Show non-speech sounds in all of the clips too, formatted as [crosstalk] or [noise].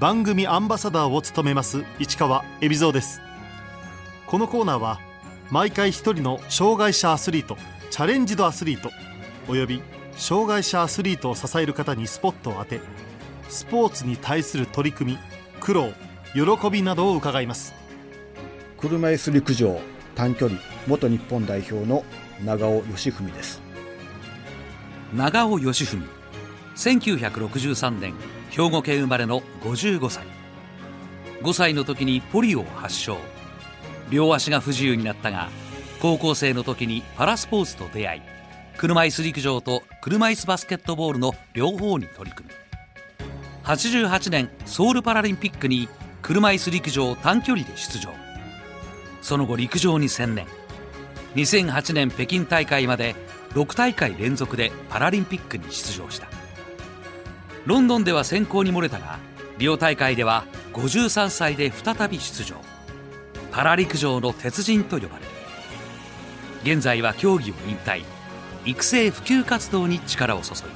番組アンバサダーを務めます市川恵比蔵です。このコーナーは毎回一人の障害者アスリートチャレンジドアスリートおよび障害者アスリートを支える方にスポットを当てスポーツに対する取り組み苦労喜びなどを伺います。車椅子陸上短距離元日本代表の長尾義文です。長尾義文1963年兵庫県生まれの55歳5歳の時にポリオを発症。両足が不自由になったが高校生の時にパラスポーツと出会い車椅子陸上と車椅子バスケットボールの両方に取り組み。88年ソウルパラリンピックに車椅子陸上短距離で出場。その後陸上に専念。2008年北京大会まで6大会連続でパラリンピックに出場した。ロンドンでは選考に漏れたがリオ大会では53歳で再び出場。パラ陸上の鉄人と呼ばれる。現在は競技を引退。育成普及活動に力を注いでいる。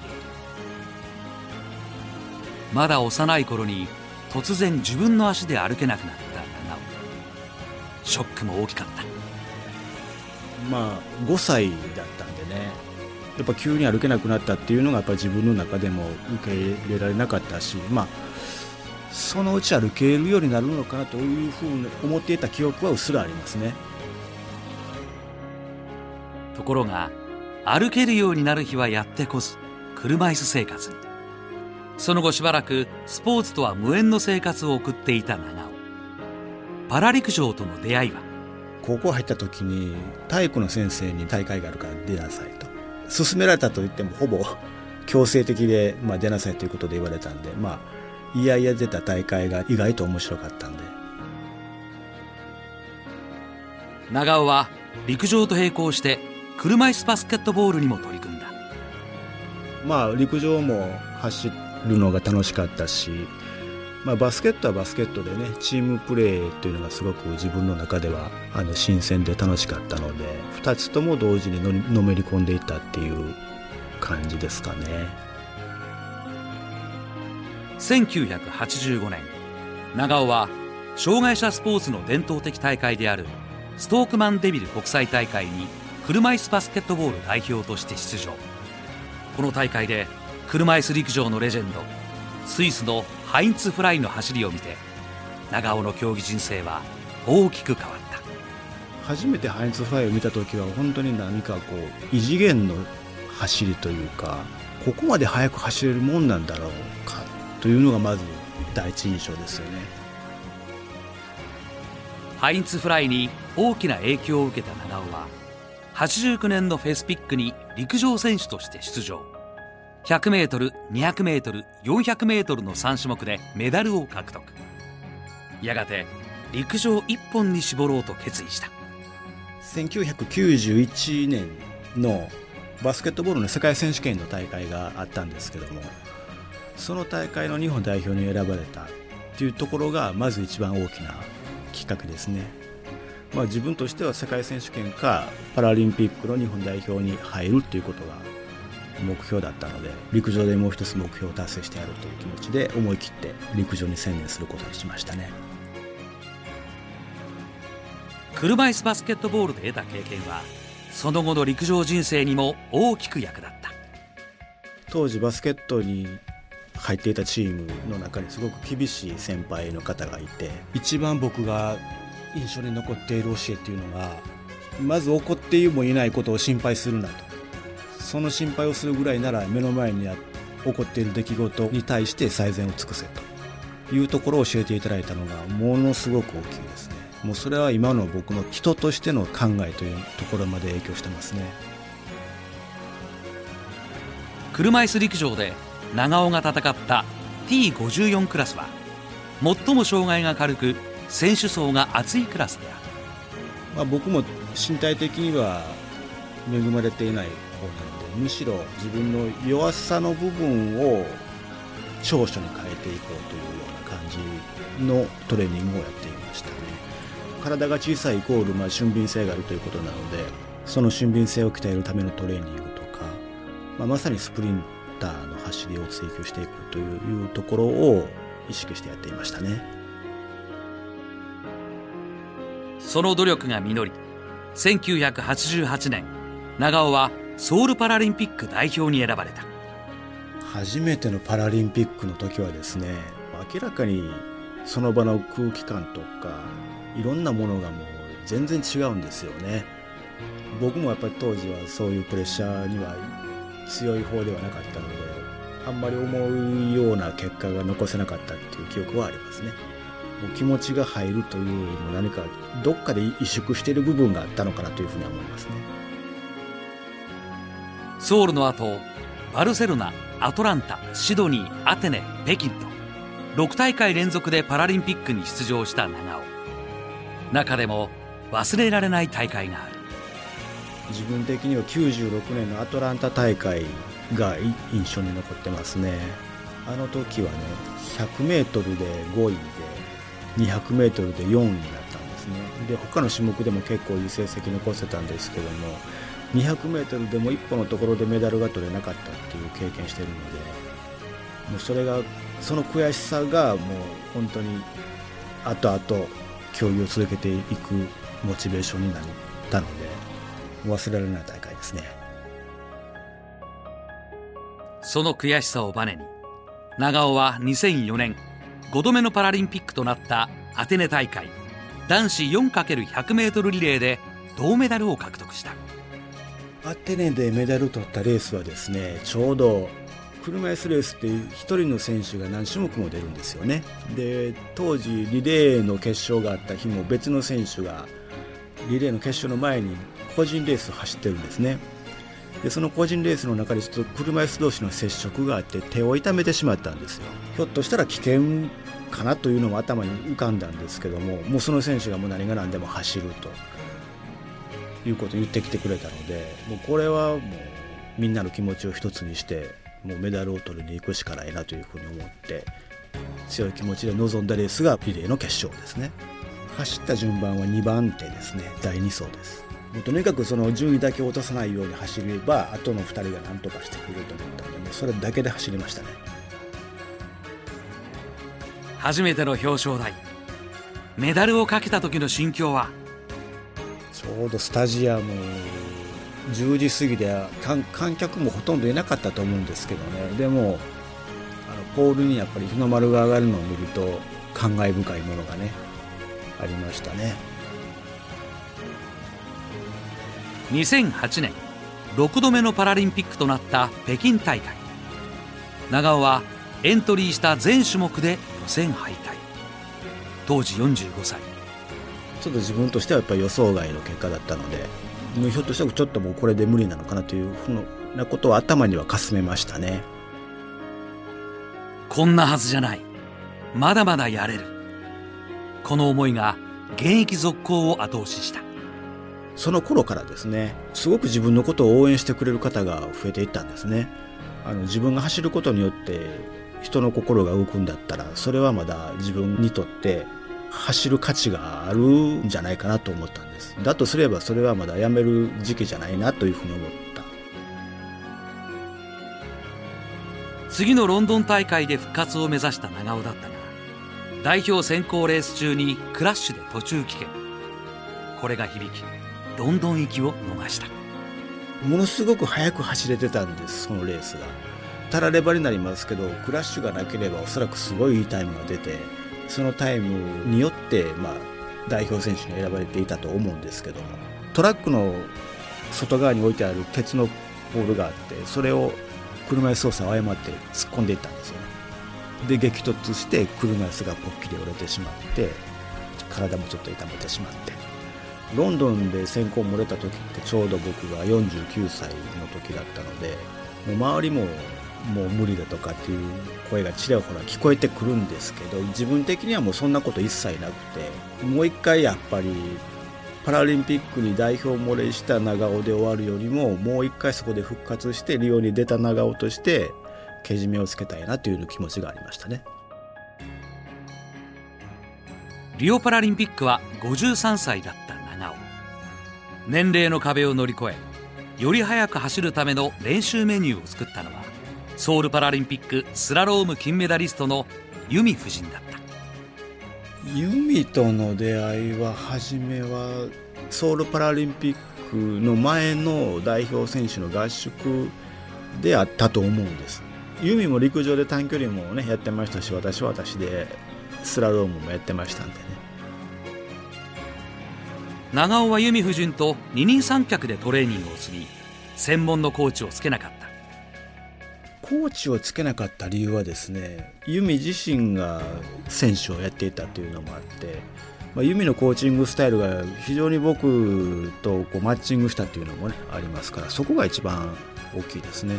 まだ幼い頃に突然自分の足で歩けなくなった長尾。ショックも大きかった。まあ5歳だったんでね。やっぱ急に歩けなくなったっていうのがやっぱ自分の中でも受け入れられなかったしまあそのうち歩けるようになるのかなというふうに思っていた記憶はうっすらありますね。ところが歩けるようになる日はやってこず車椅子生活。にその後しばらくスポーツとは無縁の生活を送っていた長尾。パラ陸上との出会いは？高校入った時に体育の先生に大会があるから出なさいと勧められたと言ってもほぼ [laughs] 強制的で、まあ、出なさいということで言われたんでまあいやいや出た大会が意外と面白かったんで。長尾は陸上と並行して車椅子バスケットボールにも取り組んだ。まあ陸上も走るのが楽しかったし、まあ、バスケットはバスケットでねチームプレーというのがすごく自分の中ではあの新鮮で楽しかったので2つとも同時にのめり込んでいったっていう感じですかね。1985年長尾は障害者スポーツの伝統的大会であるストークマンデビル国際大会に車椅子バスケットボール代表として出場。この大会で車椅子陸上のレジェンドスイスのハインツ・フライの走りを見て長尾の競技人生は大きく変わった。初めてハインツ・フライを見た時は本当に何かこう異次元の走りというかここまで速く走れるもんなんだろうかというのがまず第一印象ですよね。ハインツ・フライに大きな影響を受けた長尾は89年のフェスピックに陸上選手として出場 100m、200m、400m の3種目でメダルを獲得。やがて陸上一本に絞ろうと決意した。1991年のバスケットボールの世界選手権の大会があったんですけどもその大会の日本代表に選ばれたっていうところがまず一番大きなきっかけですね、まあ、自分としては世界選手権かパラリンピックの日本代表に入るっていうことが目標だったので陸上でもう一つ目標を達成してやるという気持ちで思い切って陸上に専念することにしましたね。車椅子バスケットボールで得た経験はその後の陸上人生にも大きく役立った。当時バスケットに入っていたチームの中にすごく厳しい先輩の方がいて一番僕が印象に残っている教えっていうのがまず怒ってもいないことを心配するなとその心配をするぐらいなら目の前に起こっている出来事に対して最善を尽くせというところを教えていただいたのがものすごく大きいですね。もうそれは今の僕の人としての考えというところまで影響してますね。車椅子陸上で長尾が戦った T54 クラスは最も障害が軽く選手層が厚いクラスである、まあ、僕も身体的には恵まれていない方なのでむしろ自分の弱さの部分を長所に変えていこうというような感じのトレーニングをやっていましたね。体が小さいイコールまあ俊敏性があるということなのでその俊敏性を鍛えるためのトレーニングとか、まあ、まさにスプリンターの走りを追求していくというところを意識してやっていましたね。その努力が実り1988年長尾はソウルパラリンピック代表に選ばれた。初めてのパラリンピックの時はですね明らかにその場の空気感とかいろんなものがもう全然違うんですよね。僕もやっぱり当時はそういうプレッシャーには強い方ではなかったのであんまり思うような結果が残せなかったっていう記憶はありますね。もう気持ちが入るというよりも何かどっかで萎縮している部分があったのかなというふうには思いますね。ソウルの後バルセロナアトランタシドニーアテネ北京と6大会連続でパラリンピックに出場した長尾。中でも忘れられない大会がある。自分的には96年のアトランタ大会が印象に残ってますね。あの時はね 100m で5位で 200m で4位だったんですね。で他の種目でも結構いい成績残せたんですけども 200m でも一歩のところでメダルが取れなかったっていう経験してるのでもうそれがその悔しさがもう本当に後々競技を続けていくモチベーションになったので忘れられない大会ですね。その悔しさをバネに長尾は2004年5度目のパラリンピックとなったアテネ大会男子 4×100m リレーで銅メダルを獲得した。アテネでメダル取ったレースはですねちょうど車椅子レースって1人の選手が何種目も出るんですよね。で当時リレーの決勝があった日も別の選手がリレーの決勝の前に個人レースを走ってるんですね。でその個人レースの中でちょっと車椅子同士の接触があって手を痛めてしまったんですよ。ひょっとしたら危険かなというのも頭に浮かんだんですけどももうその選手がもう何が何でも走ると。いうことを言ってきてくれたのでもうこれはもうみんなの気持ちを一つにしてもうメダルを取りに行くしかないなというふうに思って強い気持ちで臨んだレースがリレーの決勝ですね。走った順番は2番手ですね。第2走です。もうとにかくその順位だけ落とさないように走れば後の2人が何とかしてくれると思ったのでもうそれだけで走りましたね。初めての表彰台。メダルをかけた時の心境はちょうどスタジアム10時過ぎで観客もほとんどいなかったと思うんですけどね。でもあのポールにやっぱり日の丸が上がるのを見ると感慨深いものがねありましたね。2008年6度目のパラリンピックとなった北京大会。長尾はエントリーした全種目で予選敗退。当時45歳。ちょっと自分としてはやっぱり予想外の結果だったのでもうひょっとしたらちょっともうこれで無理なのかなというふうなことを頭にはかすめましたね。こんなはずじゃない。まだまだやれる。この思いが現役続行を後押しした。その頃からですねすごく自分のことを応援してくれる方が増えていったんですね。あの自分が走ることによって人の心が動くんだったらそれはまだ自分にとって走る価値があるんじゃないかなと思ったんです。だとすればそれはまだやめる時期じゃないなというふうに思った。次のロンドン大会で復活を目指した長尾だったが代表選考レース中にクラッシュで途中棄権。これが響きロンドン行きを逃した。ものすごく速く走れてたんですそのレースが。たらればになりますけどクラッシュがなければおそらくすごいいいタイムが出てそのタイムによって、まあ、代表選手に選ばれていたと思うんですけどもトラックの外側に置いてある鉄のポールがあってそれを車椅子操作を誤って突っ込んでいったんですよね。で激突して車椅子がポッキリ折れてしまって体もちょっと痛めてしまって。ロンドンで選考漏れた時ってちょうど僕が49歳の時だったのでもう周りももう無理だとかっていう声がちらほら聞こえてくるんですけど自分的にはもうそんなこと一切なくてもう一回やっぱりパラリンピックに代表漏れした長尾で終わるよりももう一回そこで復活してリオに出た長尾としてけじめをつけたいなという気持ちがありましたね。リオパラリンピックは53歳だった長尾。年齢の壁を乗り越えより速く走るための練習メニューを作ったのはソウルパラリンピックスラローム金メダリストの由美夫人だった。由美との出会いは初めはソウルパラリンピックの前の代表選手の合宿であったと思うんです。由美も陸上で短距離もねやってましたし私は私でスラロームもやってましたんでね。長尾は由美夫人と二人三脚でトレーニングを積み専門のコーチをつけなかったコーチをつけなかった理由はですね由美自身が選手をやっていたというのもあってまあ、ユミのコーチングスタイルが非常に僕とこうマッチングしたっていうのもねありますからそこが一番大きいですね。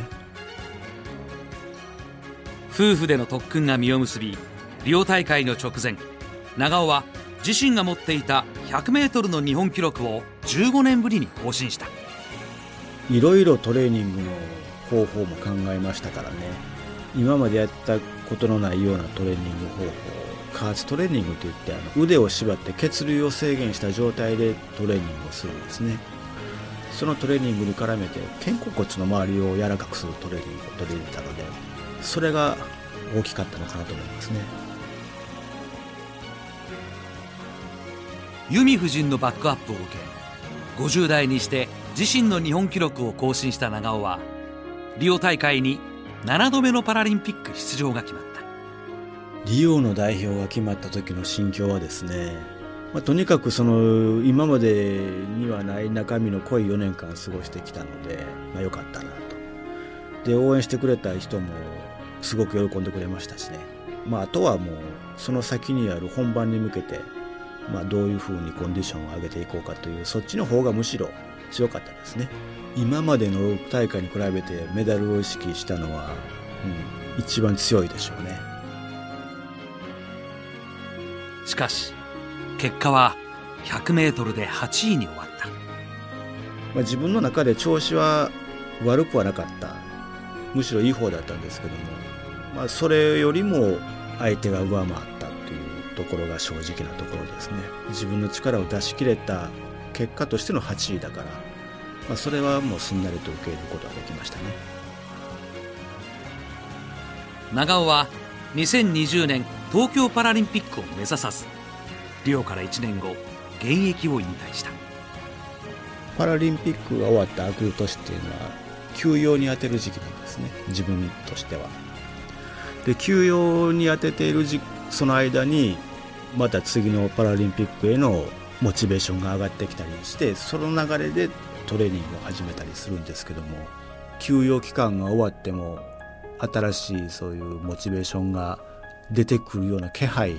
夫婦での特訓が実を結びリオ大会の直前長尾は自身が持っていた 100m の日本記録を15年ぶりに更新した。いろいろトレーニングの方法も考えましたからね。今までやったことのないようなトレーニング方法加圧トレーニングといってあの腕を縛って血流を制限した状態でトレーニングをするんですね。そのトレーニングに絡めて肩甲骨の周りを柔らかくするトレーニングを取り入れたのでそれが大きかったのかなと思いますね。由美夫人のバックアップを受け50代にして自身の日本記録を更新した長尾はリオ大会に7度目のパラリンピック出場が決まった。リオの代表が決まった時の心境はですね、まあ、とにかくその今までにはない中身の濃い4年間過ごしてきたので、まあ、よかったなと。で応援してくれた人もすごく喜んでくれましたしね、まあ、あとはもうその先にある本番に向けて、まあ、どういうふうにコンディションを上げていこうかというそっちの方がむしろ強かったですね。今までの大会に比べてメダルを意識したのは、うん、一番強いでしょうね。しかし結果は 100m で8位に終わった、まあ、自分の中で調子は悪くはなかった。むしろいい方だったんですけども、まあ、それよりも相手が上回ったというところが正直なところですね。自分の力を出し切れた結果としての8位だから、まあ、それはもうすんなりと受け入れることができましたね。長尾は2020年東京パラリンピックを目指さずリオから1年後現役を引退した。パラリンピックが終わった明くる年っていうのは休養に充てる時期なんですね。自分としては。で休養に充てているその間にまた次のパラリンピックへのモチベーションが上がってきたりしてその流れでトレーニングを始めたりするんですけども休養期間が終わっても新しいそういうモチベーションが出てくるような気配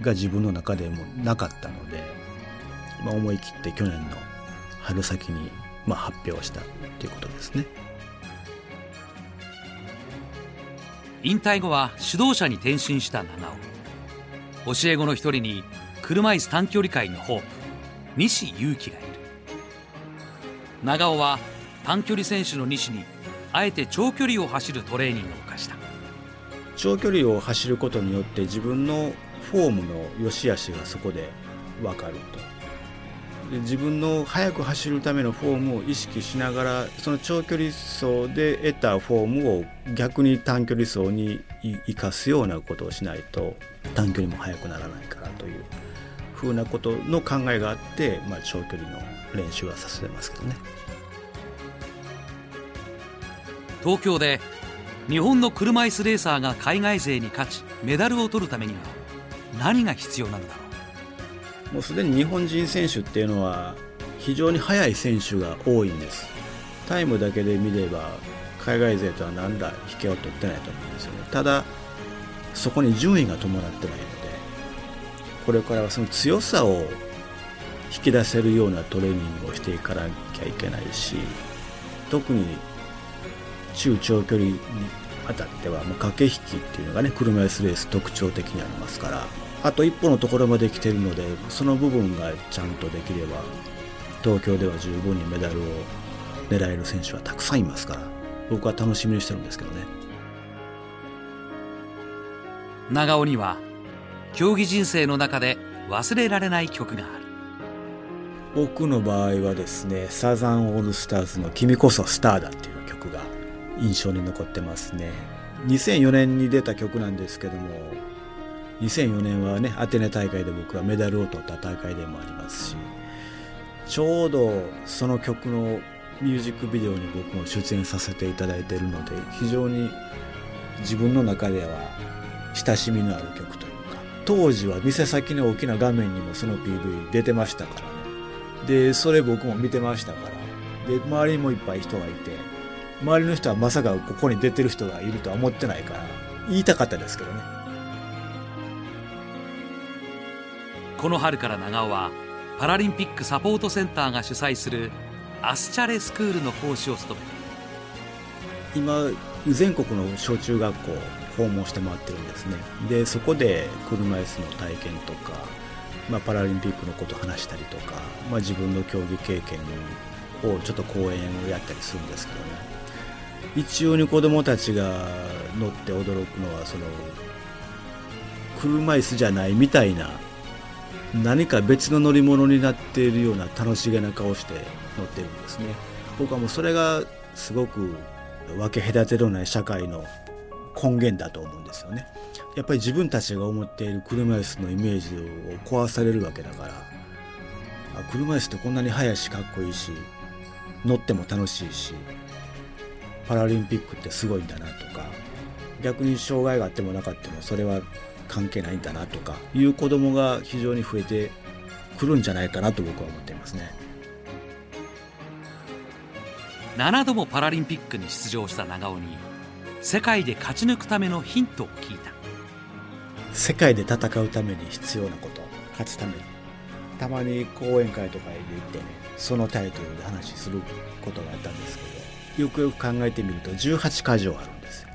が自分の中でもなかったので、まあ、思い切って去年の春先にまあ発表したということですね。引退後は指導者に転身した長尾教え子の一人に車椅子短距離界のホープ西勇輝がいる。長尾は短距離選手の西にあえて長距離を走るトレーニングを課した。長距離を走ることによって自分のフォームの良し悪しがそこで分かると。で自分の速く走るためのフォームを意識しながらその長距離走で得たフォームを逆に短距離走に生かすようなことをしないと短距離も速くならないからという。ふうなことの考えがあって、まあ、長距離の練習はさせてますけどね。東京で日本の車椅子レーサーが海外勢に勝ちメダルを取るためには何が必要なのだろう？もうすでに日本人選手っていうのは非常に速い選手が多いんです。タイムだけで見れば海外勢とは何ら引けを取ってないと思うんですよね。ただそこに順位が伴ってないのでこれからはその強さを引き出せるようなトレーニングをしていかなきゃいけないし特に中長距離にあたってはもう駆け引きっていうのがね車椅子レース特徴的にありますからあと一歩のところまで来てるのでその部分がちゃんとできれば東京では十分にメダルを狙える選手はたくさんいますから僕は楽しみにしてるんですけどね。長尾には競技人生の中で忘れられない曲がある。僕の場合はですねサザンオールスターズの「君こそスターだ」っていう曲が印象に残ってますね。2004年に出た曲なんですけども2004年はねアテネ大会で僕はメダルを取った大会でもありますしちょうどその曲のミュージックビデオに僕も出演させていただいているので非常に自分の中では親しみのある曲という当時は店先の大きな画面にもその PV 出てましたから。ねでそれ僕も見てましたから。で周りにもいっぱい人がいて周りの人はまさかここに出てる人がいるとは思ってないから言いたかったですけどね。この春から長尾はパラリンピックサポートセンターが主催するアスチャレスクールの講師を務め今全国の小中学校訪問して回ってるんですね。でそこで車椅子の体験とか、まあ、パラリンピックのこと話したりとか、まあ、自分の競技経験をちょっと講演をやったりするんですけどね。一応に子どもたちが乗って驚くのはその車椅子じゃないみたいな何か別の乗り物になっているような楽しげな顔して乗ってるんですね。僕はもうそれがすごく分け隔てのない社会の根源だと思うんですよね。やっぱり自分たちが思っている車椅子のイメージを壊されるわけだから。あ車椅子ってこんなに速いしかっこいいし乗っても楽しいしパラリンピックってすごいんだなとか逆に障害があってもなかったもそれは関係ないんだなとかいう子供が非常に増えてくるんじゃないかなと僕は思っていますね。7度もパラリンピックに出場した長尾に世界で勝ち抜くためのヒントを聞いた。世界で戦うために必要なこと勝つために。たまに講演会とかで行ってねそのタイトルで話することがあったんですけどよくよく考えてみると18箇条あるんですよ。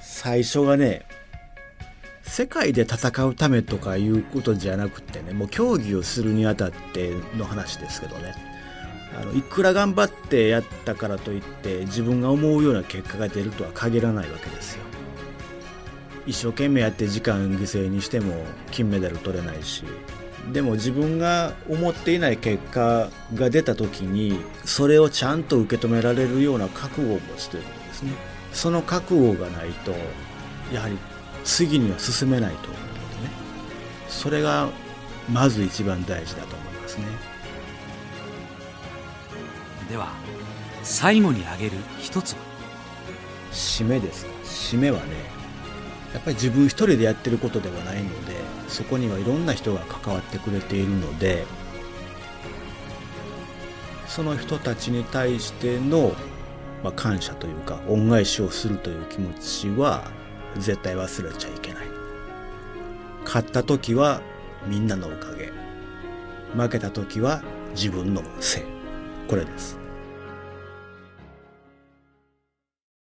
最初がね世界で戦うためとかいうことじゃなくてねもう競技をするにあたっての話ですけどね。あのいくら頑張ってやったからといって自分が思うような結果が出るとは限らないわけですよ。一生懸命やって時間犠牲にしても金メダル取れないし。でも自分が思っていない結果が出た時にそれをちゃんと受け止められるような覚悟を持つということですね。その覚悟がないとやはり次には進めないと思うのでね。それがまず一番大事だと思いますね。では最後に挙げる一つは？締めですか？締めはねやっぱり自分一人でやってることではないのでそこにはいろんな人が関わってくれているのでその人たちに対しての、まあ、感謝というか恩返しをするという気持ちは絶対忘れちゃいけない。勝った時はみんなのおかげ。負けた時は自分のせい。これです。